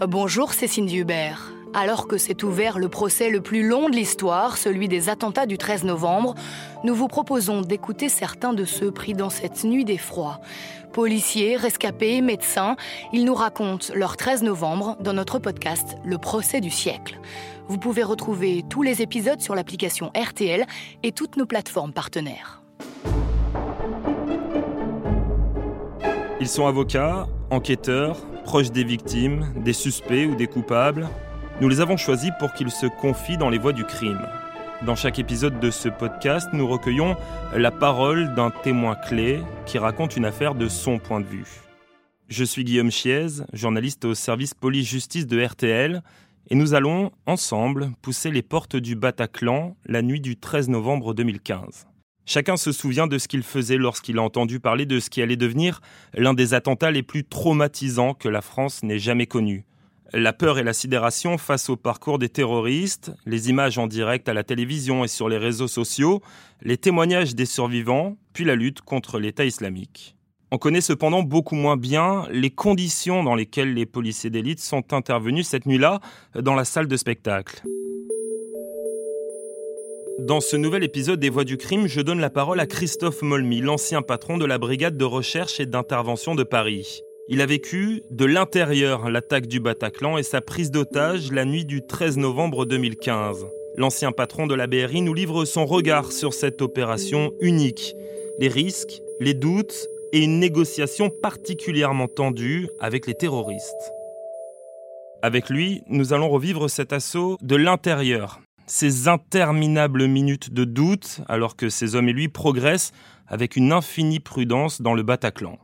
Bonjour, c'est Cindy Hubert. Alors que s'est ouvert le procès le plus long de l'histoire, celui des attentats du 13 novembre, nous vous proposons d'écouter certains de ceux pris dans cette nuit d'effroi. Policiers, rescapés, médecins, ils nous racontent leur 13 novembre dans notre podcast Le procès du siècle. Vous pouvez retrouver tous les épisodes sur l'application RTL et toutes nos plateformes partenaires. Ils sont avocats, enquêteurs, proches des victimes, des suspects ou des coupables. Nous les avons choisis pour qu'ils se confient dans les voies du crime. Dans chaque épisode de ce podcast, nous recueillons la parole d'un témoin clé qui raconte une affaire de son point de vue. Je suis Guillaume Chiez, journaliste au service police-justice de RTL, et nous allons, ensemble, pousser les portes du Bataclan la nuit du 13 novembre 2015. Chacun se souvient de ce qu'il faisait lorsqu'il a entendu parler de ce qui allait devenir l'un des attentats les plus traumatisants que la France n'ait jamais connus. La peur et la sidération face au parcours des terroristes, les images en direct à la télévision et sur les réseaux sociaux, les témoignages des survivants, puis la lutte contre l'État islamique. On connaît cependant beaucoup moins bien les conditions dans lesquelles les policiers d'élite sont intervenus cette nuit-là dans la salle de spectacle. Dans ce nouvel épisode des Voix du crime, je donne la parole à Christophe Molmy, l'ancien patron de la brigade de recherche et d'intervention de Paris. Il a vécu de l'intérieur l'attaque du Bataclan et sa prise d'otage la nuit du 13 novembre 2015. L'ancien patron de la BRI nous livre son regard sur cette opération unique, les risques, les doutes et une négociation particulièrement tendue avec les terroristes. Avec lui, nous allons revivre cet assaut de l'intérieur, ces interminables minutes de doute alors que ces hommes et lui progressent avec une infinie prudence dans le Bataclan.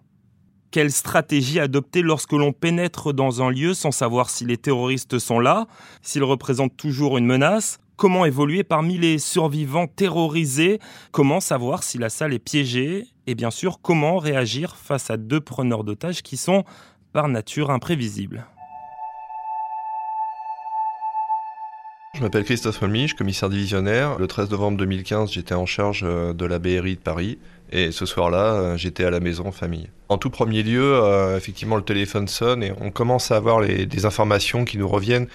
Quelle stratégie adopter lorsque l'on pénètre dans un lieu sans savoir si les terroristes sont là, s'ils représentent toujours une menace? Comment évoluer parmi les survivants terrorisés? Comment savoir si la salle est piégée? Et bien sûr, comment réagir face à deux preneurs d'otages qui sont par nature imprévisibles Je m'appelle Christophe Molmich, commissaire divisionnaire. Le 13 novembre 2015, j'étais en charge euh, de la BRI de Paris. Et ce soir-là, euh, j'étais à la maison en famille. En tout premier lieu, euh, effectivement, le téléphone sonne et on commence à avoir des informations qui nous reviennent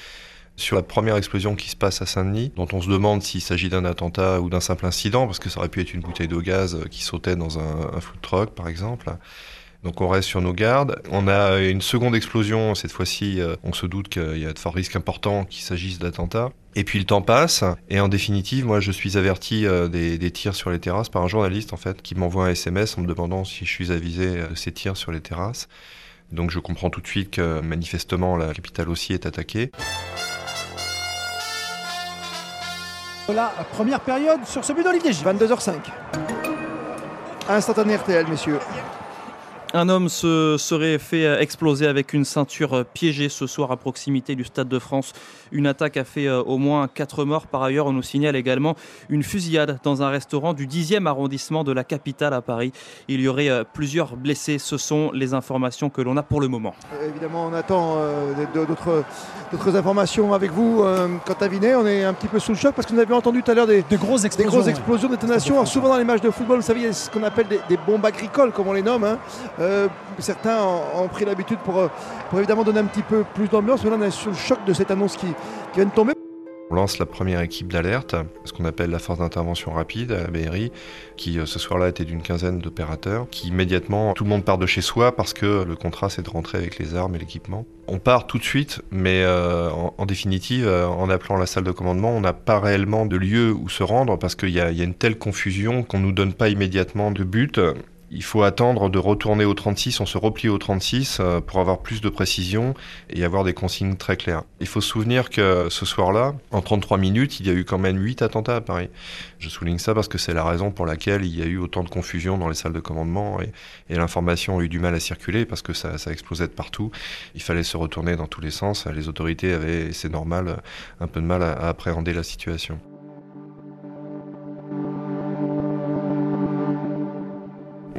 sur la première explosion qui se passe à Saint-Denis, dont on se demande s'il s'agit d'un attentat ou d'un simple incident, parce que ça aurait pu être une bouteille de gaz qui sautait dans un, un food truck, par exemple. Donc on reste sur nos gardes. On a une seconde explosion, cette fois-ci, on se doute qu'il y a de forts risques importants qu'il s'agisse d'attentats. Et puis le temps passe, et en définitive, moi je suis averti euh, des, tirs sur les terrasses par un journaliste en fait, qui m'envoie un SMS en me demandant si je suis avisé de ces tirs sur les terrasses. Donc je comprends tout de suite que manifestement la capitale aussi est attaquée. La première période sur ce but d'Olivier 22h05. Instantané RTL, messieurs. Un homme se serait fait euh, exploser avec une ceinture euh, piégée ce soir à proximité du Stade de France. Une attaque a fait euh, au moins 4 morts. Par ailleurs, on nous signale également une fusillade dans un restaurant du 10e arrondissement de la capitale à Paris. Il y aurait plusieurs blessés. Ce sont les informations que l'on a pour le moment. Évidemment, on attend d'autres informations avec vous. Quant à Vinet, on est un petit peu sous le choc parce que nous avions entendu tout à l'heure des, grosses explosions, des grosses explosions, détonations. souvent dans les matchs de football, vous savez, il y a ce qu'on appelle des, bombes agricoles, comme on les nomme. Hein. Euh, certains ont, pris l'habitude pour, euh, pour, évidemment donner un petit peu plus d'ambiance. Mais là, on est sur le choc de cette annonce qui, qui vient de tomber. On lance la première équipe d'alerte, ce qu'on appelle la force d'intervention rapide à la BRI, qui euh, ce soir-là était d'une quinzaine d'opérateurs, qui immédiatement, tout le monde part de chez soi parce que le contrat c'est de rentrer avec les armes et l'équipement. On part tout de suite, mais en, définitive, en appelant la salle de commandement, on n'a pas réellement de lieu où se rendre parce qu'il y, y, a une telle confusion qu'on ne nous donne pas immédiatement de but il faut attendre de retourner au 36, on se replie au 36 euh, pour avoir plus de précision et avoir des consignes très claires. Il faut se souvenir que ce soir-là, en 33 minutes, il y a eu quand même 8 attentats à Paris. Je souligne ça parce que c'est la raison pour laquelle il y a eu autant de confusion dans les salles de commandement et, l'information a eu du mal à circuler parce que ça, ça, explosait de partout. Il fallait se retourner dans tous les sens. Les autorités avaient, c'est normal, un peu de mal à appréhender la situation.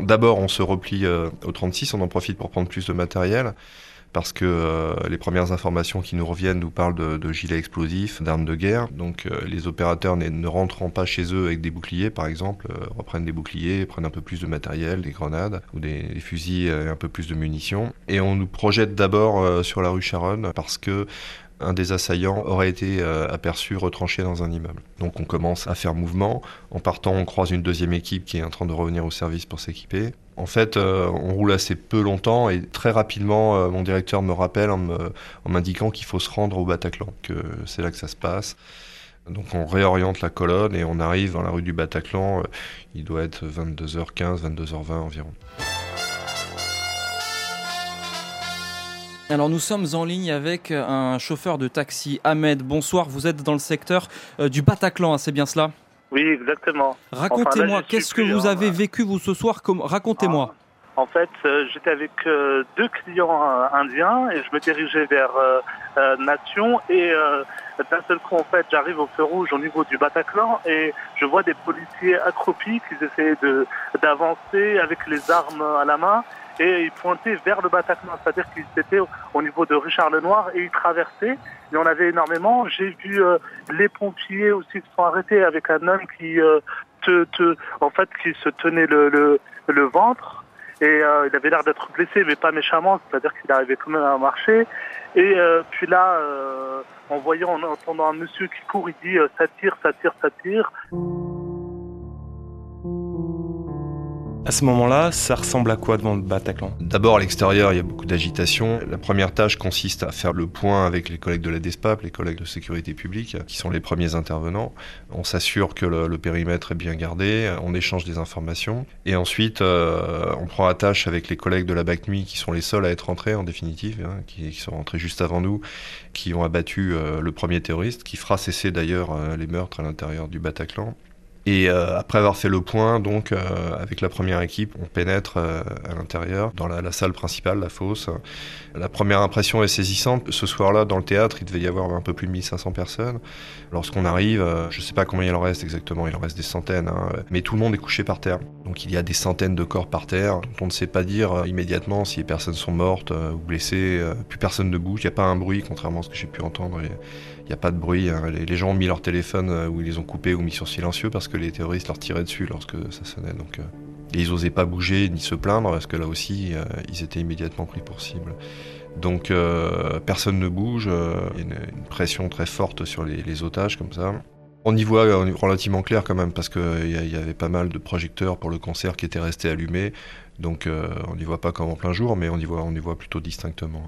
D'abord, on se replie euh, au 36, on en profite pour prendre plus de matériel. parce que euh, les premières informations qui nous reviennent nous parlent de, gilets explosifs, d'armes de guerre. Donc euh, les opérateurs ne rentrant pas chez eux avec des boucliers, par exemple, reprennent des boucliers, prennent un peu plus de matériel, des grenades ou des, des fusils et un peu plus de munitions. Et on nous projette d'abord sur la rue Charonne parce que un des assaillants aurait été euh, aperçu retranché dans un immeuble. Donc on commence à faire mouvement. En partant, on croise une deuxième équipe qui est en train de revenir au service pour s'équiper. En fait, euh, on roule assez peu longtemps et très rapidement, euh, mon directeur me rappelle en m'indiquant qu'il faut se rendre au Bataclan, que c'est là que ça se passe. Donc on réoriente la colonne et on arrive dans la rue du Bataclan. il doit être 22h15, 22h20 environ. Alors nous sommes en ligne avec euh, un chauffeur de taxi, Ahmed. Bonsoir, vous êtes dans le secteur euh, du Bataclan, hein, c'est bien cela? Oui, exactement. Racontez-moi, qu'est-ce que vous avez vécu vous ce soir Racontez-moi. Ah, en fait, euh, j'étais avec deux clients indiens et je me dirigeais vers Nation et d'un seul coup, en fait, j'arrive au feu rouge au niveau du Bataclan et je vois des policiers accroupis qui essayaient d'avancer avec les armes à la main et ils pointaient vers le Bataclan, c'est-à-dire qu'ils étaient au niveau de Richard Lenoir et ils traversaient. Y en avait énormément. J'ai vu euh, les pompiers aussi qui sont arrêtés avec un homme qui, euh, se tenait le ventre et euh, il avait l'air d'être blessé, mais pas méchamment, c'est-à-dire qu'il arrivait quand même à marcher. Et puis là, en voyant, en entendant un monsieur qui court, il dit ça tire, ça tire, ça tire. À ce moment-là, ça ressemble à quoi devant le Bataclan? D'abord, à l'extérieur, il y a beaucoup d'agitation. La première tâche consiste à faire le point avec les collègues de la DESPAP, les collègues de sécurité publique, qui sont les premiers intervenants. On s'assure que le, périmètre est bien gardé, on échange des informations. Et ensuite, euh, on prend attache avec les collègues de la BAC Nuit, qui sont les seuls à être rentrés en définitive, hein, qui, sont rentrés juste avant nous, qui ont abattu euh, le premier terroriste, qui fera cesser d'ailleurs euh, les meurtres à l'intérieur du Bataclan. Et euh, après avoir fait le point, donc euh, avec la première équipe, on pénètre euh, à l'intérieur, dans la, salle principale, la fosse. La première impression est saisissante. Ce soir-là, dans le théâtre, il devait y avoir un peu plus de 1500 personnes. Lorsqu'on arrive, je ne sais pas combien il en reste exactement, il en reste des centaines, hein, mais tout le monde est couché par terre. Donc il y a des centaines de corps par terre, dont on ne sait pas dire immédiatement si les personnes sont mortes ou blessées. plus personne ne bouge, il n'y a pas un bruit, contrairement à ce que j'ai pu entendre. Il n'y a pas de bruit. Hein. Les, gens ont mis leur téléphone euh, ou ils les ont coupés ou mis sur silencieux parce que les terroristes leur tiraient dessus lorsque ça sonnait. Donc, euh, et ils n'osaient pas bouger ni se plaindre parce que là aussi, euh, ils étaient immédiatement pris pour cible. Donc personne ne bouge. Il y a une, pression très forte sur les, otages comme ça. On y voit relativement clair quand même parce qu'il y, avait pas mal de projecteurs pour le concert qui étaient restés allumés. Donc on n'y voit pas comme en plein jour, mais on y voit, on y voit plutôt distinctement.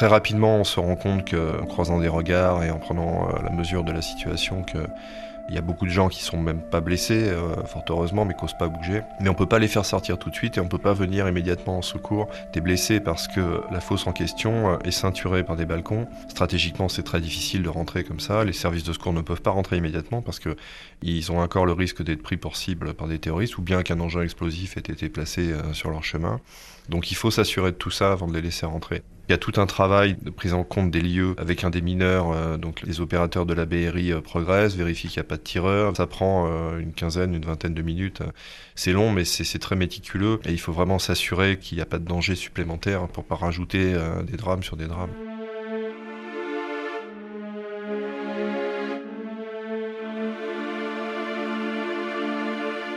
Très rapidement, on se rend compte qu'en croisant des regards et en prenant euh, la mesure de la situation, que il y a beaucoup de gens qui sont même pas blessés, euh, fort heureusement, mais qui n'osent pas bouger. Mais on peut pas les faire sortir tout de suite et on peut pas venir immédiatement en secours des blessés parce que la fosse en question euh, est ceinturée par des balcons. Stratégiquement, c'est très difficile de rentrer comme ça. Les services de secours ne peuvent pas rentrer immédiatement parce que ils ont encore le risque d'être pris pour cible par des terroristes ou bien qu'un engin explosif ait été placé sur leur chemin. Donc il faut s'assurer de tout ça avant de les laisser rentrer. Il y a tout un travail de prise en compte des lieux avec un des mineurs. Euh, donc les opérateurs de la BRI euh, progressent, vérifient qu'il n'y a pas de tireurs. Ça prend euh, une quinzaine, une vingtaine de minutes. C'est long, mais c'est très méticuleux. Et il faut vraiment s'assurer qu'il n'y a pas de danger supplémentaire pour pas rajouter des drames sur des drames.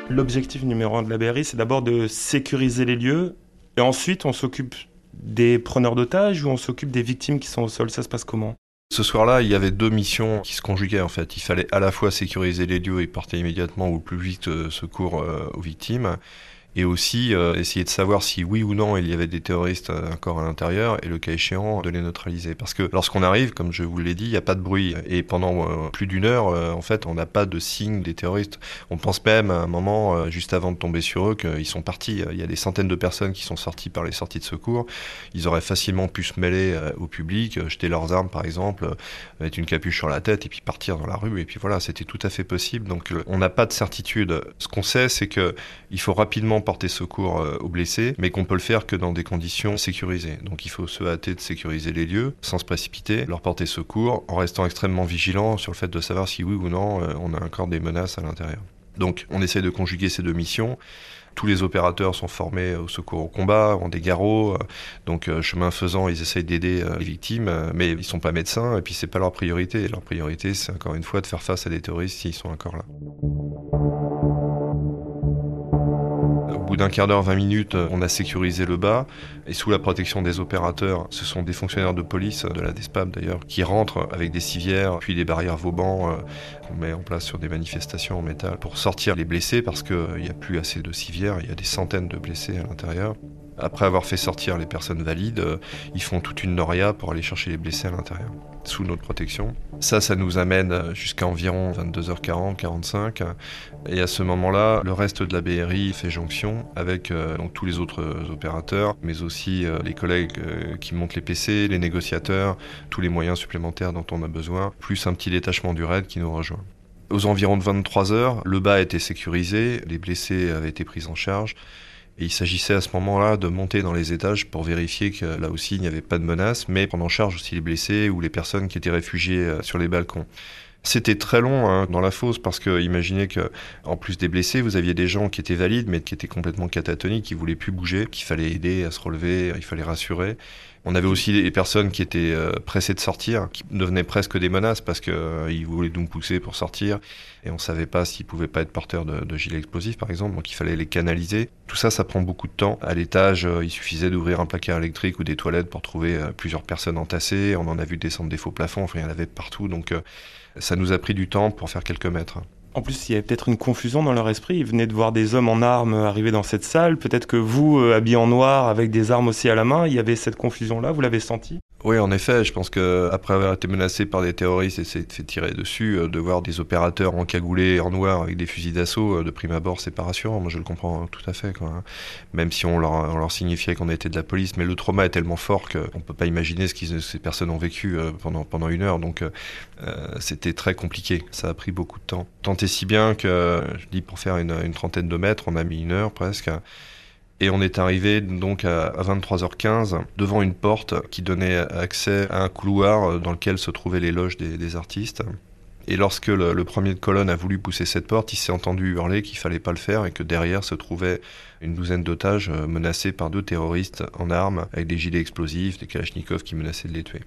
L'objectif numéro un de la BRI, c'est d'abord de sécuriser les lieux et ensuite on s'occupe des preneurs d'otages ou on s'occupe des victimes qui sont au sol Ça se passe comment? Ce soir-là, il y avait deux missions qui se conjuguaient en fait. Il fallait à la fois sécuriser les lieux et porter immédiatement ou plus vite euh, secours euh, aux victimes, et aussi euh, essayer de savoir si oui ou non il y avait des terroristes euh, encore à l'intérieur et le cas échéant de les neutraliser. Parce que lorsqu'on arrive, comme je vous l'ai dit, il n'y a pas de bruit et pendant euh, plus d'une heure, en fait, on n'a pas de signe des terroristes. On pense même à un moment, juste avant de tomber sur eux, qu'ils sont partis. Il y a des centaines de personnes qui sont sorties par les sorties de secours. Ils auraient facilement pu se mêler au public, jeter leurs armes par exemple, mettre une capuche sur la tête et puis partir dans la rue. Et puis voilà, c'était tout à fait possible. Donc on n'a pas de certitude. Ce qu'on sait, c'est que il faut rapidement porter secours euh, aux blessés, mais qu'on peut le faire que dans des conditions sécurisées. Donc il faut se hâter de sécuriser les lieux sans se précipiter, leur porter secours en restant extrêmement vigilant sur le fait de savoir si oui ou non euh, on a encore des menaces à l'intérieur. Donc on essaie de conjuguer ces deux missions. Tous les opérateurs sont formés au secours au combat, ont des garrots, donc chemin faisant, ils essayent d'aider les victimes, mais ils sont pas médecins et puis c'est pas leur priorité. Leur priorité, c'est encore une fois de faire face à des terroristes s'ils sont encore là. Bout d'un quart d'heure, 20 minutes, on a sécurisé le bas. Et sous la protection des opérateurs, ce sont des fonctionnaires de police, de la DESPAB d'ailleurs, qui rentrent avec des civières, puis des barrières Vauban euh, qu'on met en place sur des manifestations en métal pour sortir les blessés parce qu'il n'y a plus assez de civières, il y a des centaines de blessés à l'intérieur. Après avoir fait sortir les personnes valides, euh, ils font toute une noria pour aller chercher les blessés à l'intérieur, sous notre protection. Ça, ça nous amène jusqu'à environ 22h40, 45. Et à ce moment-là, le reste de la BRI fait jonction avec euh, donc, tous les autres opérateurs, mais aussi euh, les collègues qui montent les PC, les négociateurs, tous les moyens supplémentaires dont on a besoin, plus un petit détachement du RAID qui nous rejoint. Aux environs de 23 h le bas été sécurisé, les blessés avaient été pris en charge. Et il s'agissait à ce moment-là de monter dans les étages pour vérifier que là aussi il n'y avait pas de menace, mais prendre en charge aussi les blessés ou les personnes qui étaient réfugiées euh, sur les balcons. C'était très long hein, dans la fosse parce que imaginez que en plus des blessés, vous aviez des gens qui étaient valides mais qui étaient complètement catatoniques, qui voulaient plus bouger, qu'il fallait aider à se relever, il fallait rassurer. On avait aussi des personnes qui étaient euh, pressées de sortir, qui devenaient presque des menaces parce qu'ils euh, voulaient nous pousser pour sortir et on savait pas s'ils pouvaient pas être porteurs de, de, gilets explosifs par exemple, donc il fallait les canaliser. Tout ça, ça prend beaucoup de temps. À l'étage, euh, il suffisait d'ouvrir un placard électrique ou des toilettes pour trouver plusieurs personnes entassées. On en a vu descendre des faux plafonds, enfin il y en avait partout, donc ça nous a pris du temps pour faire quelques mètres. En plus, il y avait peut-être une confusion dans leur esprit. Ils venaient de voir des hommes en armes arriver dans cette salle. Peut-être que vous, euh, habillés en noir, avec des armes aussi à la main, il y avait cette confusion-là. Vous l'avez senti oui, en effet, je pense que après avoir été menacé par des terroristes et s'être fait tirer dessus, euh, de voir des opérateurs encagoulés en noir avec des fusils d'assaut, euh, de prime abord, c'est pas rassurant. Moi, je le comprends tout à fait. Quoi. Hein. Même si on leur, on leur signifiait qu'on était de la police, mais le trauma est tellement fort qu'on peut pas imaginer ce que ces personnes ont vécu euh, pendant pendant une heure. Donc, c'était très compliqué. Ça a pris beaucoup de temps. Tant et si bien que, je dis, pour faire une, une trentaine de mètres, on a mis une heure presque. Et on est arrivé donc à 23h15 devant une porte qui donnait accès à un couloir dans lequel se trouvaient les loges des, artistes. Et lorsque le, premier de colonne a voulu pousser cette porte, il s'est entendu hurler qu'il fallait pas le faire et que derrière se trouvait une douzaine d'otages menacés par deux terroristes en armes avec des gilets explosifs, des kalachnikovs qui menaçaient de les tuer.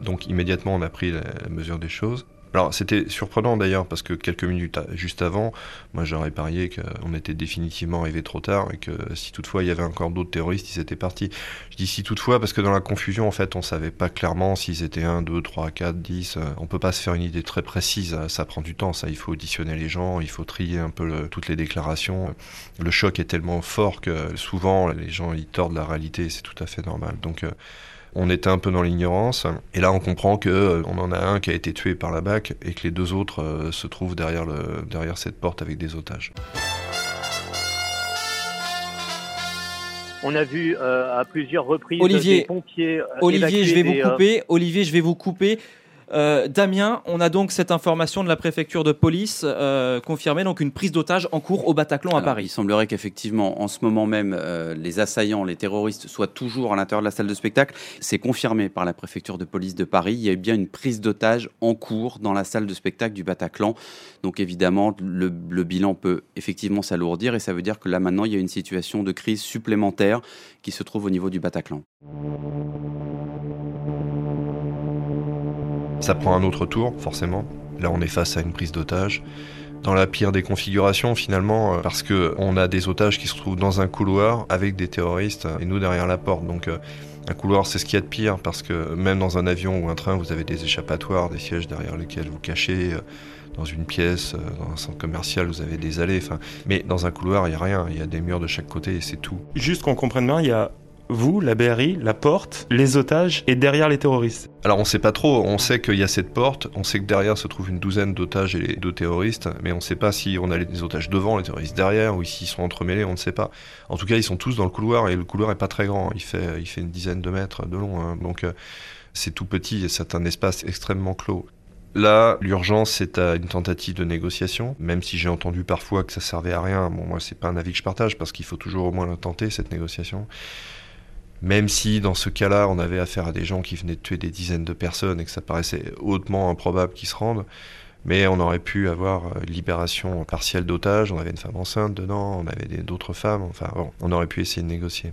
Donc immédiatement on a pris la mesure des choses. Alors c'était surprenant d'ailleurs parce que quelques minutes juste avant, moi j'aurais parié qu'on était définitivement arrivé trop tard et que si toutefois il y avait encore d'autres terroristes, ils étaient partis. Je dis si toutefois parce que dans la confusion en fait on savait pas clairement s'ils étaient 1, 2, 3, 4, 10. On peut pas se faire une idée très précise, ça prend du temps, ça il faut auditionner les gens, il faut trier un peu toutes les déclarations. Le choc est tellement fort que souvent les gens ils tordent la réalité, c'est tout à fait normal. Donc euh, on était un peu dans l'ignorance. Et là, on comprend que euh, on en a un qui a été tué par la BAC et que les deux autres euh, se trouvent derrière, le, derrière cette porte avec des otages. On a vu euh, à plusieurs reprises Olivier, des pompiers. Olivier, je vais vous couper. Olivier, je vais vous couper. Euh, Damien, on a donc cette information de la préfecture de police euh, confirmée, donc une prise d'otage en cours au Bataclan à Paris. Il semblerait qu'effectivement, en ce moment même, euh, les assaillants, les terroristes soient toujours à l'intérieur de la salle de spectacle. C'est confirmé par la préfecture de police de Paris. Il y a eu bien une prise d'otage en cours dans la salle de spectacle du Bataclan. Donc évidemment, le, le bilan peut effectivement s'alourdir et ça veut dire que là maintenant, il y a une situation de crise supplémentaire qui se trouve au niveau du Bataclan. Ça prend un autre tour, forcément. Là, on est face à une prise d'otage. Dans la pire des configurations, finalement, euh, parce que on a des otages qui se trouvent dans un couloir avec des terroristes et nous derrière la porte. Donc, euh, un couloir, c'est ce qu'il y a de pire, parce que même dans un avion ou un train, vous avez des échappatoires, des sièges derrière lesquels vous cachez. Euh, dans une pièce, dans un centre commercial, vous avez des allées. Mais dans un couloir, il n'y a rien. Il y a des murs de chaque côté et c'est tout. Juste qu'on comprenne bien, il y a vous, la BRI, la porte, les otages et derrière les terroristes Alors on sait pas trop, on sait qu'il y a cette porte, on sait que derrière se trouve une douzaine d'otages et deux terroristes, mais on sait pas si on a les otages devant, les terroristes derrière, ou s'ils sont entremêlés, on ne sait pas. En tout cas, ils sont tous dans le couloir et le couloir est pas très grand, il fait, une dizaine de mètres de long, hein. donc euh, c'est tout petit et c'est un espace extrêmement clos. Là, l'urgence, c'est à une tentative de négociation, même si j'ai entendu parfois que ça servait à rien. Bon, moi, c'est pas un avis que je partage parce qu'il faut toujours au moins la tenter, cette négociation. Même si dans ce cas-là, on avait affaire à des gens qui venaient de tuer des dizaines de personnes et que ça paraissait hautement improbable qu'ils se rendent, mais on aurait pu avoir une libération partielle d'otages, on avait une femme enceinte dedans, on avait d'autres femmes, enfin bon, on aurait pu essayer de négocier.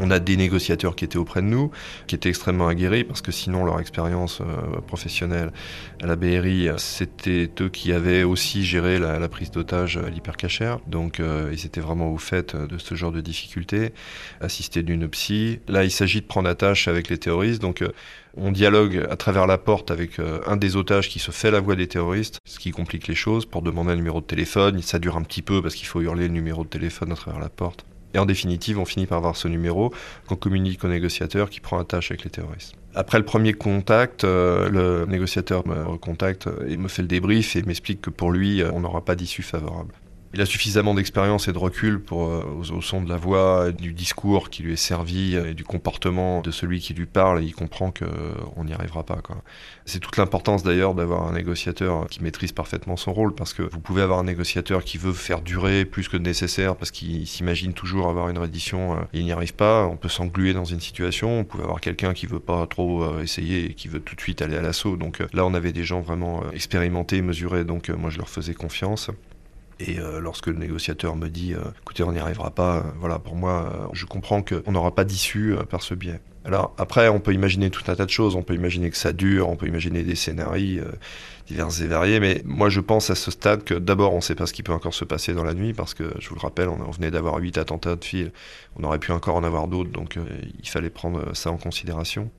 On a des négociateurs qui étaient auprès de nous, qui étaient extrêmement aguerris, parce que sinon leur expérience euh, professionnelle à la BRI, c'était eux qui avaient aussi géré la, prise d'otages à l'hypercachère. Donc euh, ils étaient vraiment au fait de ce genre de difficultés, assistés d'une psy. Là, il s'agit de prendre attache avec les terroristes. Donc euh, on dialogue à travers la porte avec un des otages qui se fait la voix des terroristes, ce qui complique les choses pour demander un numéro de téléphone. Ça dure un petit peu parce qu'il faut hurler le numéro de téléphone à travers la porte. Et en définitive, on finit par avoir ce numéro qu'on communique au négociateur qui prend attache avec les terroristes. Après le premier contact, euh, le négociateur me recontacte et me fait le débrief et m'explique que pour lui, euh, on n'aura pas d'issue favorable. Il a suffisamment d'expérience et de recul pour, euh, au, son de la voix, du discours qui lui est servi et du comportement de celui qui lui parle, et il comprend qu'on n'y arrivera pas. C'est toute l'importance d'ailleurs d'avoir un négociateur qui maîtrise parfaitement son rôle, parce que vous pouvez avoir un négociateur qui veut faire durer plus que nécessaire, parce qu'il s'imagine toujours avoir une reddition euh, et il n'y arrive pas. On peut s'engluer dans une situation. On pouvait avoir quelqu'un qui veut pas trop euh, essayer et qui veut tout de suite aller à l'assaut. Donc là, on avait des gens vraiment expérimentés, mesurés, donc moi je leur faisais confiance. Et euh, lorsque le négociateur me dit euh, écoutez, on n'y arrivera pas, euh, voilà, pour moi, je comprends qu'on n'aura pas d'issue par ce biais. Alors après, on peut imaginer tout un tas de choses, on peut imaginer que ça dure, on peut imaginer des scénarios divers et variés, mais moi je pense à ce stade que d'abord on ne sait pas ce qui peut encore se passer dans la nuit, parce que je vous le rappelle, on venait d'avoir huit attentats de fil, on aurait pu encore en avoir d'autres, donc il fallait prendre ça en considération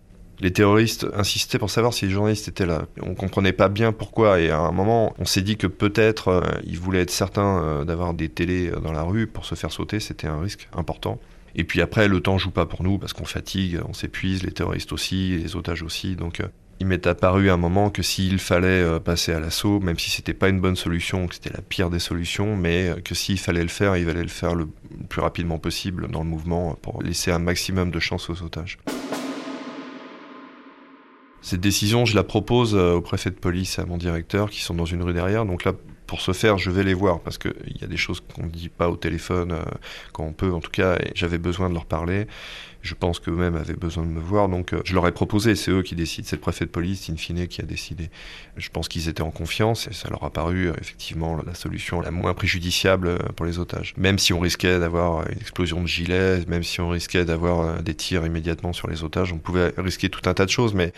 les terroristes insistaient pour savoir si les journalistes étaient là. On comprenait pas bien pourquoi et à un moment, on s'est dit que peut-être euh, ils voulaient être certains euh, d'avoir des télés euh, dans la rue pour se faire sauter, c'était un risque important. Et puis après, le temps joue pas pour nous parce qu'on fatigue, on s'épuise, les terroristes aussi, les otages aussi. Donc il m'est apparu à un moment que s'il fallait passer à l'assaut, même si c'était pas une bonne solution, que c'était la pire des solutions, mais que s'il fallait le faire, il fallait le faire le plus rapidement possible dans le mouvement pour laisser un maximum de chance aux otages. Cette décision, je la propose euh, au préfet de police à mon directeur qui sont dans une rue derrière. Donc là, pour ce faire, je vais les voir parce qu'il y a des choses qu'on ne dit pas au téléphone euh, quand on peut, en tout cas, et j'avais besoin de leur parler. Je pense qu'eux-mêmes avaient besoin de me voir, donc euh, je leur ai proposé, c'est eux qui décident, c'est le préfet de police, in fine, qui a décidé. Je pense qu'ils étaient en confiance et ça leur a paru effectivement la solution la moins préjudiciable pour les otages. Même si on risquait d'avoir une explosion de gilets, même si on risquait d'avoir des tirs immédiatement sur les otages, on pouvait risquer tout un tas de choses, mais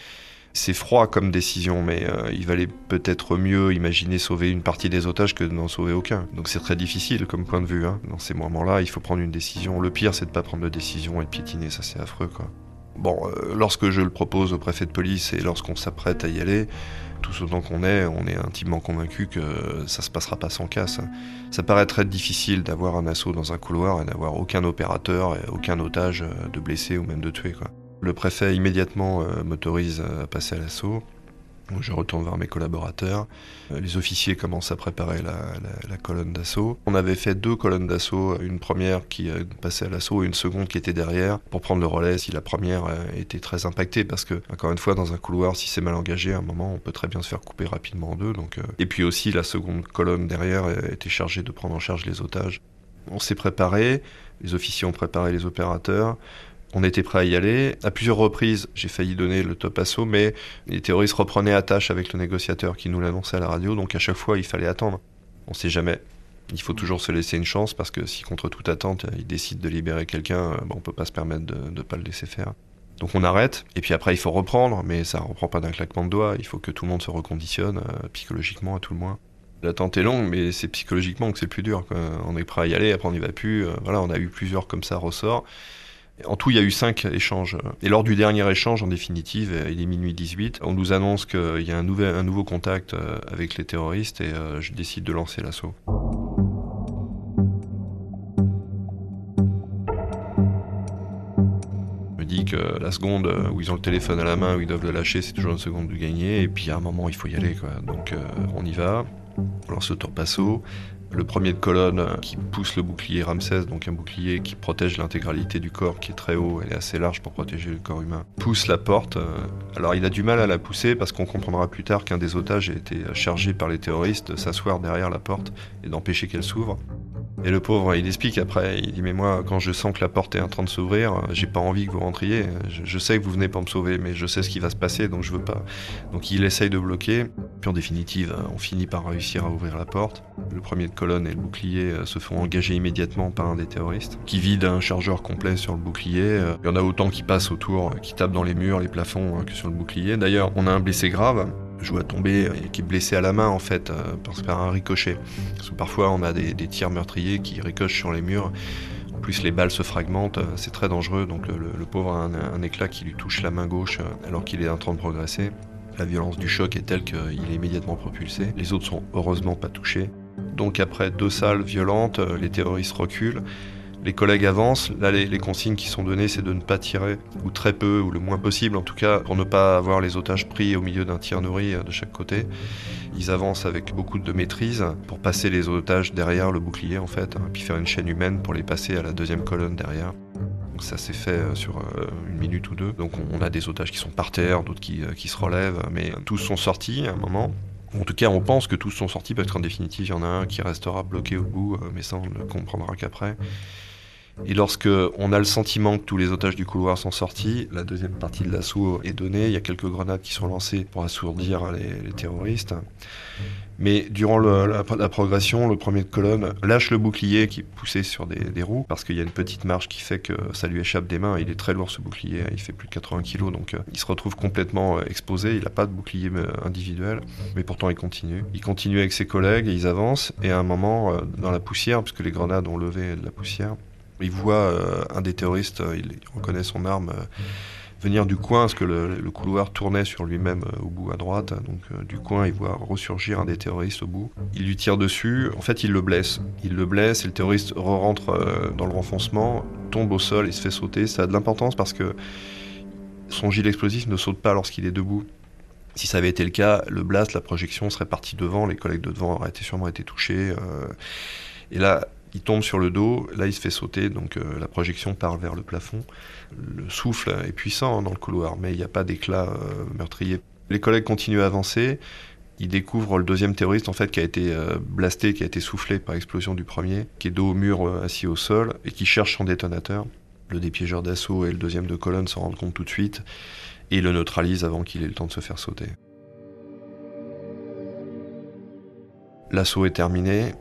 c'est froid comme décision, mais euh, il valait peut-être mieux imaginer sauver une partie des otages que de n'en sauver aucun. Donc c'est très difficile comme point de vue. Hein. Dans ces moments-là, il faut prendre une décision. Le pire, c'est de pas prendre de décision et de piétiner, ça c'est affreux. Quoi. Bon, euh, lorsque je le propose au préfet de police et lorsqu'on s'apprête à y aller, tout autant qu'on est, on est intimement convaincu que ça se passera pas sans casse. Hein. Ça paraît très difficile d'avoir un assaut dans un couloir et d'avoir aucun opérateur et aucun otage euh, de blessé ou même de tué. Quoi. Le préfet immédiatement euh, m'autorise à passer à l'assaut. Je retourne vers mes collaborateurs. Euh, les officiers commencent à préparer la, colonne d'assaut. On avait fait deux colonnes d'assaut, une première qui euh, passait à l'assaut et une seconde qui était derrière pour prendre le relais si la première était très impactée parce que, encore une fois, dans un couloir, si c'est mal engagé, à un moment, on peut très bien se faire couper rapidement en deux. Donc, Et puis aussi, la seconde colonne derrière était chargée de prendre en charge les otages. On s'est préparé, les officiers ont préparé les opérateurs. On était prêt à y aller. À plusieurs reprises, j'ai failli donner le top assaut, mais les terroristes reprenaient attache avec le négociateur qui nous l'annonçait à la radio, donc à chaque fois, il fallait attendre. On sait jamais. Il faut toujours se laisser une chance parce que si contre toute attente, ils décident de libérer quelqu'un, on ne peut pas se permettre de ne pas le laisser faire. Donc on arrête, et puis après il faut reprendre, mais ça ne reprend pas d'un claquement de doigts, il faut que tout le monde se reconditionne, euh, psychologiquement à tout le moins. L'attente est longue, mais c'est psychologiquement que c'est le plus dur. On est prêt à y aller, après on n'y va plus. Euh, voilà, on a eu plusieurs comme ça ressort. En tout, il y a eu cinq échanges. Et lors du dernier échange, en définitive, il est minuit 18, on nous annonce qu'il y a un, nouvel, un nouveau contact euh, avec les terroristes et euh, je décide de lancer l'assaut. Que la seconde où ils ont le téléphone à la main, où ils doivent le lâcher, c'est toujours une seconde de gagner. Et puis à un moment, il faut y aller. Donc euh, on y va, on lance le tour passo. Le premier de colonne qui pousse le bouclier Ramsès, donc un bouclier qui protège l'intégralité du corps, qui est très haut, est assez large pour protéger le corps humain, pousse la porte. Euh, alors il a du mal à la pousser parce qu'on comprendra plus tard qu'un des otages a été chargé par les terroristes de s'asseoir derrière la porte et d'empêcher qu'elle s'ouvre. Et le pauvre, il explique après, il dit mais moi quand je sens que la porte est en train de s'ouvrir, j'ai pas envie que vous rentriez. Je, sais que vous venez pour me sauver, mais je sais ce qui va se passer, donc je veux pas. Donc il essaye de bloquer. Puis en définitive, on finit par réussir à ouvrir la porte. Le premier de colonne et le bouclier euh, se font engager immédiatement par un des terroristes, qui vide un chargeur complet sur le bouclier. Euh, il y en a autant qui passent autour, qui tapent dans les murs, les plafonds hein, que sur le bouclier. D'ailleurs, on a un blessé grave joue à tomber et qui est blessé à la main en fait euh, par un ricochet. Parce que parfois on a des, tirs meurtriers qui ricochent sur les murs. En plus les balles se fragmentent, euh, c'est très dangereux. Donc le, pauvre a un, éclat qui lui touche la main gauche euh, alors qu'il est en train de progresser. La violence du choc est telle qu'il est immédiatement propulsé. Les autres sont heureusement pas touchés. Donc après deux salles violentes, les terroristes reculent les collègues avancent. Là, les, consignes qui sont données, c'est de ne pas tirer, ou très peu, ou le moins possible en tout cas, pour ne pas avoir les otages pris au milieu d'un tir nourri euh, de chaque côté. Ils avancent avec beaucoup de maîtrise pour passer les otages derrière le bouclier en fait, hein, puis faire une chaîne humaine pour les passer à la deuxième colonne derrière. Donc ça s'est fait euh, sur euh, une minute ou deux. Donc on a des otages qui sont par terre, d'autres qui, qui se relèvent, mais tous sont sortis à un moment. En tout cas, on pense que tous sont sortis parce qu'en définitive, il y en a un qui restera bloqué au bout, mais ça, on ne le comprendra qu'après. Et lorsque on a le sentiment que tous les otages du couloir sont sortis, la deuxième partie de l'assaut est donnée. Il y a quelques grenades qui sont lancées pour assourdir les, terroristes. Mais durant la, progression, le premier de colonne lâche le bouclier qui est poussé sur des, roues parce qu'il y a une petite marche qui fait que ça lui échappe des mains. Il est très lourd ce bouclier, il fait plus de 80 kg donc euh, il se retrouve complètement euh, exposé. Il n'a pas de bouclier euh, individuel, mais pourtant il continue. Il continue avec ses collègues et ils avancent. Et à un moment, dans la poussière, puisque les grenades ont levé de la poussière, il voit euh, un des terroristes, euh, il reconnaît son arme euh, venir du coin, parce que le, couloir tournait sur lui-même au bout à droite. Donc du coin, il voit ressurgir un des terroristes au bout. Il lui tire dessus. En fait, il le blesse. Il le blesse et le terroriste re-rentre dans le renfoncement, tombe au sol et se fait sauter. Ça a de l'importance parce que son gilet explosif ne saute pas lorsqu'il est debout. Si ça avait été le cas, le blast, la projection serait partie devant, les collègues de devant auraient été, sûrement été touchés. et là, il tombe sur le dos, là il se fait sauter, donc euh, la projection part vers le plafond. Le souffle est puissant dans le couloir, mais il n'y a pas d'éclat euh, meurtrier. Les collègues continuent à avancer. Ils découvrent le deuxième terroriste en fait qui a été euh, blasté, qui a été soufflé par l'explosion du premier, qui est dos au mur assis au sol et qui cherche son détonateur. Le dépiégeur d'assaut et le deuxième de colonne s'en rendent compte tout de suite et le neutralisent avant qu'il ait le temps de se faire sauter. L'assaut est terminé,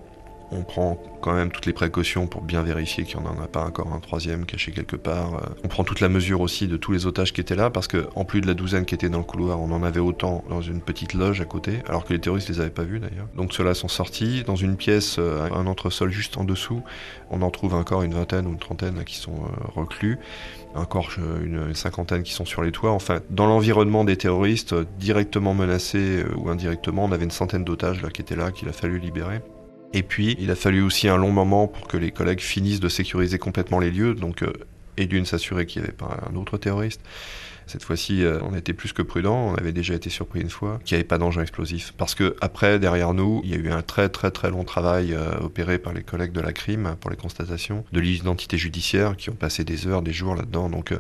on prend quand même toutes les précautions pour bien vérifier qu'il n'y en a pas encore un troisième caché quelque part. Euh, on prend toute la mesure aussi de tous les otages qui étaient là, parce qu'en plus de la douzaine qui étaient dans le couloir, on en avait autant dans une petite loge à côté, alors que les terroristes les avaient pas vus d'ailleurs. Donc ceux-là sont sortis. Dans une pièce, euh, un entresol juste en dessous, on en trouve encore une vingtaine ou une trentaine qui sont euh, reclus encore une cinquantaine qui sont sur les toits. Enfin, dans l'environnement des terroristes, directement menacés ou indirectement, on avait une centaine d'otages là qui étaient là, qu'il a fallu libérer. Et puis, il a fallu aussi un long moment pour que les collègues finissent de sécuriser complètement les lieux, donc, euh, et d'une s'assurer qu'il n'y avait pas un autre terroriste. Cette fois-ci, euh, on était plus que prudent. On avait déjà été surpris une fois qu'il n'y avait pas d'engin explosif. Parce que après, derrière nous, il y a eu un très très très long travail euh, opéré par les collègues de la crime pour les constatations de l'identité judiciaire qui ont passé des heures, des jours là-dedans. Donc, euh,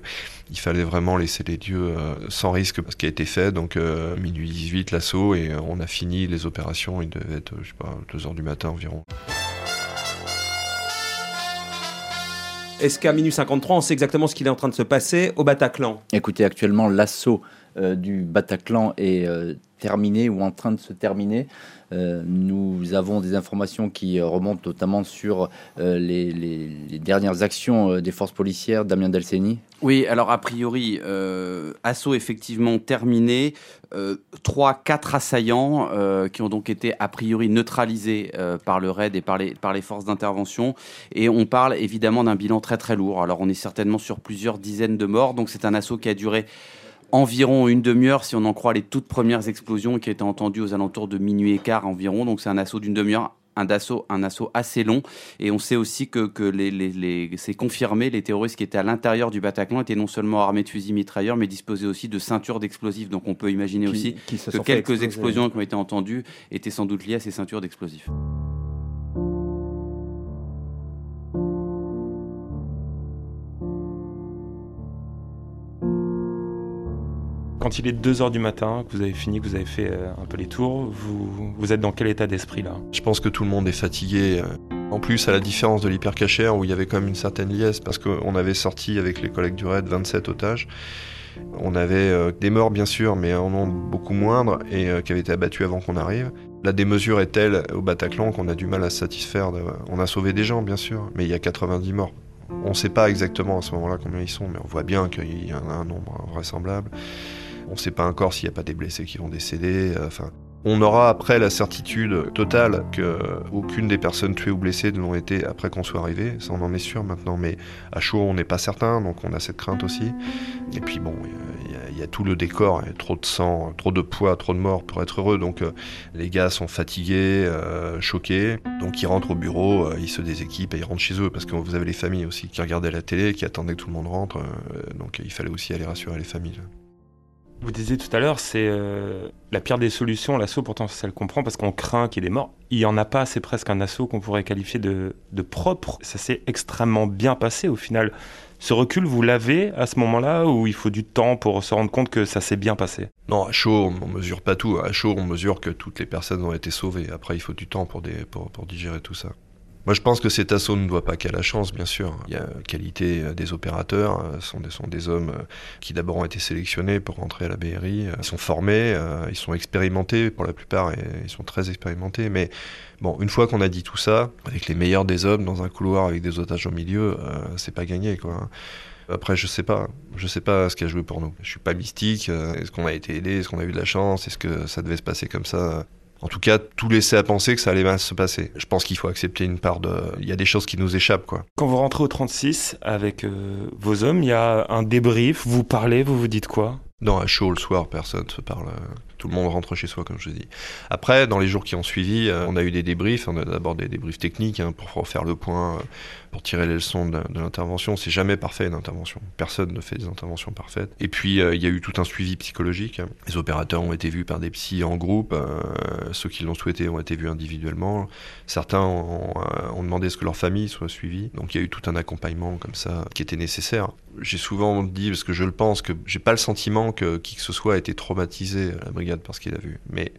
il fallait vraiment laisser les dieux sans risque ce qui a été fait. Donc, minuit 18, l'assaut et on a fini les opérations. Il devait être, je sais pas, 2 heures du matin environ. Est-ce qu'à minuit 53, on sait exactement ce qu'il est en train de se passer au Bataclan? Écoutez, actuellement, l'assaut euh, du Bataclan est euh, terminé ou en train de se terminer. Euh, nous avons des informations qui remontent notamment sur les, les, dernières actions des forces policières. Damien Delceni Oui, alors a priori, assaut effectivement terminé. Euh, trois, quatre assaillants euh, qui ont donc été a priori neutralisés euh, par le RAID et par les, par les forces d'intervention. Et on parle évidemment d'un bilan très très lourd. Alors on est certainement sur plusieurs dizaines de morts. Donc c'est un assaut qui a duré environ une demi-heure si on en croit les toutes premières explosions qui étaient entendues aux alentours de minuit et quart environ. Donc c'est un assaut d'une demi-heure un assaut, un assaut assez long. Et on sait aussi que, que les, les, c'est confirmé, les terroristes qui étaient à l'intérieur du Bataclan étaient non seulement armés de fusils mitrailleurs, mais disposaient aussi de ceintures d'explosifs. Donc on peut imaginer aussi que quelques explosions qui ont été entendues étaient sans doute liées à ces ceintures d'explosifs. Quand il est 2h du matin, que vous avez fini, que vous avez fait euh, un peu les tours, vous, êtes dans quel état d'esprit là? Je pense que tout le monde est fatigué. En plus, à la différence de l'hypercachère, où il y avait quand même une certaine liesse, parce qu'on avait sorti avec les collègues du RAID 27 otages. On avait euh, des morts, bien sûr, mais en nombre beaucoup moindre, et euh, qui avaient été abattus avant qu'on arrive. La démesure est telle au Bataclan qu'on a du mal à se satisfaire. On a sauvé des gens, bien sûr, mais il y a 90 morts. On ne sait pas exactement à ce moment-là combien ils sont, mais on voit bien qu'il y en a un nombre vraisemblable. On ne sait pas encore s'il n'y a pas des blessés qui vont décéder. Euh, enfin, on aura après la certitude totale qu'aucune des personnes tuées ou blessées ne l'ont été après qu'on soit arrivé. Ça, on en est sûr maintenant. Mais à chaud, on n'est pas certain, donc on a cette crainte aussi. Et puis bon, il y, a tout le décor, y a trop de sang, trop de poids, trop de morts pour être heureux. Donc euh, les gars sont fatigués, euh, choqués. Donc ils rentrent au bureau, ils se déséquipent et ils rentrent chez eux. Parce que vous avez les familles aussi qui regardaient la télé, qui attendaient que tout le monde rentre. donc il fallait aussi aller rassurer les familles. Vous disiez tout à l'heure, c'est euh, la pire des solutions, l'assaut, pourtant ça le comprend, parce qu'on craint qu'il y ait des morts. Il n'y en a pas, c'est presque un assaut qu'on pourrait qualifier de, propre. Ça s'est extrêmement bien passé au final. Ce recul, vous l'avez à ce moment-là, ou il faut du temps pour se rendre compte que ça s'est bien passé? Non, à chaud, on mesure pas tout. À chaud, on mesure que toutes les personnes ont été sauvées. Après, il faut du temps pour digérer tout ça. Moi, je pense que cet assaut ne doit pas qu'à la chance, bien sûr. Il y a qualité euh, des opérateurs. Euh, ce sont des, hommes euh, qui d'abord ont été sélectionnés pour rentrer à la BRI. Ils sont formés, ils sont expérimentés pour la plupart, ils sont très expérimentés. Mais bon, une fois qu'on a dit tout ça, avec les meilleurs des hommes dans un couloir avec des otages au milieu, c'est pas gagné, quoi. Après, je sais pas. Je sais pas ce qui a joué pour nous. Je suis pas mystique. Est-ce qu'on a été aidé Est-ce qu'on a eu de la chance Est-ce que ça devait se passer comme ça? En tout cas, tout laissait à penser que ça allait mal se passer. Je pense qu'il faut accepter une part de. Il y a des choses qui nous échappent, quoi. Quand vous rentrez au 36 avec euh, vos hommes, il y a un débrief, vous parlez, vous vous dites quoi? Non, à chaud le soir, personne ne se parle. Tout le monde rentre chez soi, comme je dis. Après, dans les jours qui ont suivi, euh, on a eu des débriefs. On a d'abord des débriefs techniques hein, pour faire le point euh, pour tirer les leçons de, l'intervention. C'est jamais parfait une intervention. Personne ne fait des interventions parfaites. Et puis euh, il y a eu tout un suivi psychologique. Les opérateurs ont été vus par des psys en groupe. Euh, ceux qui l'ont souhaité ont été vus individuellement. Certains ont, euh, ont, demandé à ce que leur famille soit suivie. Donc il y a eu tout un accompagnement comme ça qui était nécessaire. J'ai souvent dit, parce que je le pense, que j'ai pas le sentiment que qui que ce soit a été traumatisé à la brigade par ce qu'il a vu. Mais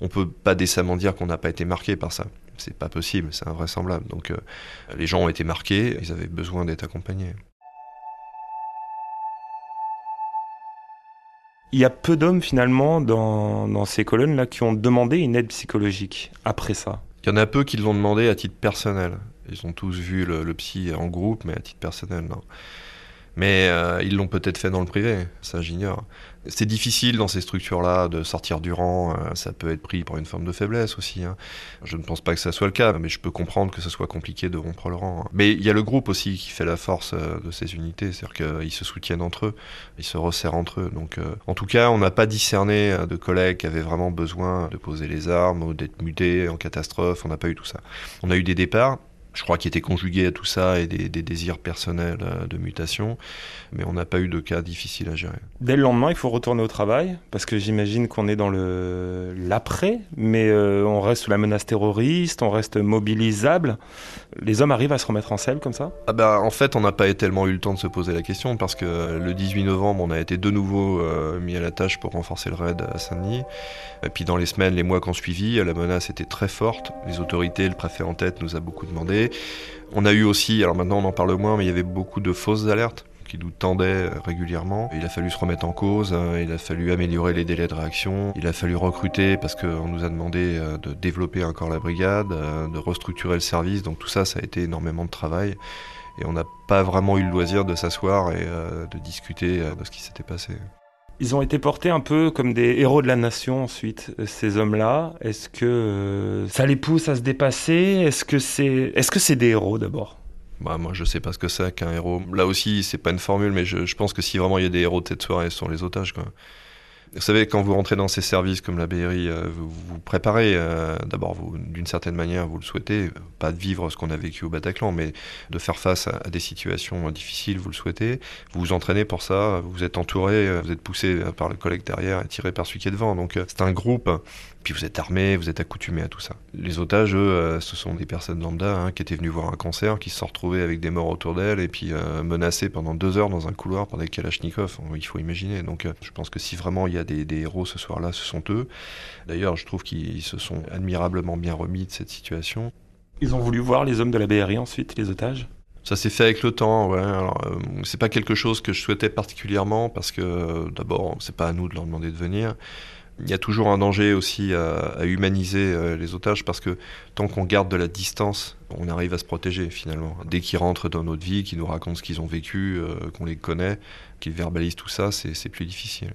on peut pas décemment dire qu'on n'a pas été marqué par ça c'est pas possible, c'est invraisemblable. Donc euh, les gens ont été marqués, ils avaient besoin d'être accompagnés. Il y a peu d'hommes finalement dans, ces colonnes-là qui ont demandé une aide psychologique après ça. Il y en a peu qui l'ont demandé à titre personnel. Ils ont tous vu le, le psy en groupe, mais à titre personnel, non. Mais euh, ils l'ont peut-être fait dans le privé, ça j'ignore. C'est difficile dans ces structures-là de sortir du rang, euh, ça peut être pris pour une forme de faiblesse aussi. Hein. Je ne pense pas que ça soit le cas, mais je peux comprendre que ce soit compliqué de rompre le rang. Hein. Mais il y a le groupe aussi qui fait la force euh, de ces unités, c'est-à-dire qu'ils se soutiennent entre eux, ils se resserrent entre eux. Donc en tout cas, on n'a pas discerné de collègues qui avaient vraiment besoin de poser les armes ou d'être mutés en catastrophe, on n'a pas eu tout ça. On a eu des départs, je crois, qu'il était conjugué à tout ça et des, désirs personnels euh, de mutation, mais on n'a pas eu de cas difficiles à gérer. Dès le lendemain, il faut retourner au travail, parce que j'imagine qu'on est dans le l'après, mais euh, on reste sous la menace terroriste, on reste mobilisable. Les hommes arrivent à se remettre en selle comme ça? Ah bah, En fait, on n'a pas tellement eu le temps de se poser la question, parce que le 18 novembre, on a été de nouveau euh, mis à la tâche pour renforcer le raid à Saint-Denis. Et puis dans les semaines, les mois qui ont suivi, la menace était très forte. Les autorités, le préfet en tête, nous a beaucoup demandé. On a eu aussi, alors maintenant on en parle moins, mais il y avait beaucoup de fausses alertes qui nous tendaient régulièrement. Il a fallu se remettre en cause, hein. il a fallu améliorer les délais de réaction, il a fallu recruter parce qu'on nous a demandé euh, de développer encore la brigade, euh, de restructurer le service, donc tout ça, ça a été énormément de travail. Et on n'a pas vraiment eu le loisir de s'asseoir et euh, de discuter de ce qui s'était passé. Ils ont été portés un peu comme des héros de la nation ensuite, ces hommes-là. Est-ce que euh, ça les pousse à se dépasser? Est-ce que c'est est -ce c'est des héros d'abord? Bah, moi, je sais pas ce que c'est qu'un héros. Là aussi, c'est pas une formule, mais je, je, pense que si vraiment il y a des héros de cette soirée, ce sont les otages. Vous savez, quand vous rentrez dans ces services comme la BRI, euh, vous vous préparez, euh, d'abord, d'une certaine manière, vous le souhaitez, pas de vivre ce qu'on a vécu au Bataclan, mais de faire face à, des situations difficiles, vous le souhaitez. Vous vous entraînez pour ça, vous êtes entouré, vous êtes poussé par le collègue derrière et tiré par celui qui est devant. Donc, c'est un groupe puis vous êtes armé, vous êtes accoutumé à tout ça. Les otages, eux, euh, ce sont des personnes lambda hein, qui étaient venues voir un cancer, qui se sont retrouvés avec des morts autour d'elles et puis euh, menacés pendant deux heures dans un couloir par des kalachnikovs. Il faut imaginer. Donc euh, je pense que si vraiment il y a des, des héros ce soir-là, ce sont eux. D'ailleurs, je trouve qu'ils se sont admirablement bien remis de cette situation. Ils ont voulu voir les hommes de la BRI ensuite, les otages? Ça s'est fait avec le temps, ouais. Euh, c'est pas quelque chose que je souhaitais particulièrement parce que d'abord, c'est pas à nous de leur demander de venir. Il y a toujours un danger aussi à, à humaniser euh, les otages parce que tant qu'on garde de la distance, on arrive à se protéger finalement. Dès qu'ils rentrent dans notre vie, qu'ils nous racontent ce qu'ils ont vécu, euh, qu'on les connaît, qu'ils verbalisent tout ça, c'est plus difficile.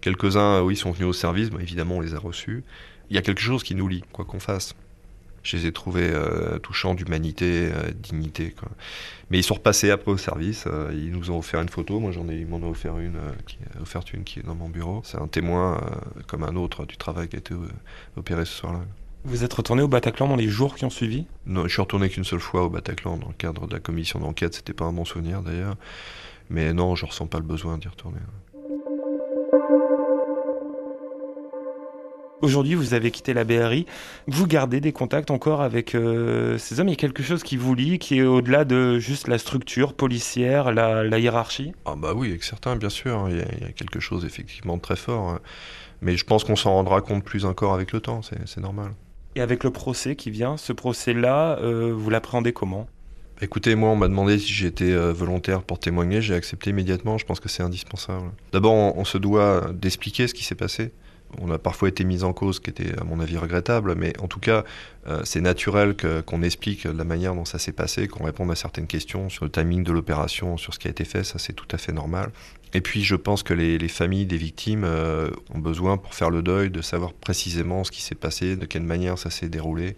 Quelques-uns, oui, sont venus au service, bah, évidemment, on les a reçus. Il y a quelque chose qui nous lie, quoi qu'on fasse je les ai trouvés euh, touchants d'humanité, euh, dignité. Quoi. Mais ils sont repassés après au service. Euh, ils nous ont offert une photo. Moi, j'en ai, ils m'en ont offert une, qui, offert une qui est dans mon bureau. C'est un témoin comme un autre du travail qui a été opéré ce soir-là. Vous êêtes retourné au Bataclan dans les jours qui ont suivi? Non, je suis retourné qu'une seule fois au Bataclan dans le cadre de la commission d'enquête. C'était pas un bon souvenir d'ailleurs. Mais non, je ressens pas le besoin d'y retourner. Aujourd'hui, vous avez quitté la BRI. Vous gardez des contacts encore avec euh, ces hommes Il y a quelque chose qui vous lie, qui est au-delà de juste la structure policière, la, hiérarchie? Ah bah oui, avec certains, bien sûr. Il y, a, quelque chose effectivement de très fort. Hein. Mais je pense qu'on s'en rendra compte plus encore avec le temps, c'est normal. Et avec le procès qui vient, ce procès-là, euh, vous l'appréhendez comment? Écoutez, moi, on m'a demandé si j'étais euh, volontaire pour témoigner. J'ai accepté immédiatement. Je pense que c'est indispensable. D'abord, on, se doit d'expliquer ce qui s'est passé on a parfois été mis en cause, qui était à mon avis regrettable, mais en tout cas, euh, c'est naturel qu'on explique la manière dont ça s'est passé, qu'on réponde à certaines questions sur le timing de l'opération, sur ce qui a été fait, ça c'est tout à fait normal. Et puis je pense que les, familles des victimes euh, ont besoin, pour faire le deuil, de savoir précisément ce qui s'est passé, de quelle manière ça s'est déroulé,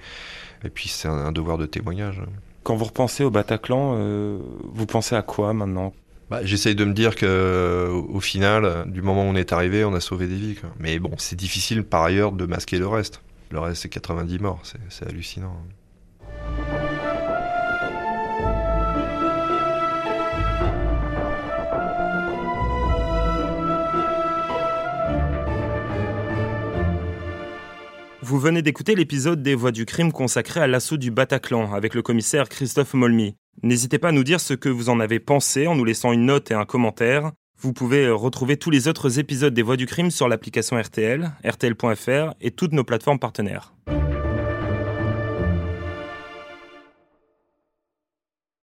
et puis c'est un, devoir de témoignage. Quand vous repensez au Bataclan, euh, vous pensez à quoi maintenant? Bah, J'essaye de me dire que au final, du moment où on est arrivé, on a sauvé des vies. Mais bon, c'est difficile par ailleurs de masquer le reste. Le reste, c'est 90 morts, c'est hallucinant. Vous venez d'écouter l'épisode des Voix du crime consacré à l'assaut du Bataclan avec le commissaire Christophe Molmy. N'hésitez pas à nous dire ce que vous en avez pensé en nous laissant une note et un commentaire. Vous pouvez euh, retrouver tous les autres épisodes des Voix du crime sur l'application RTL, RTL.fr et toutes nos plateformes partenaires.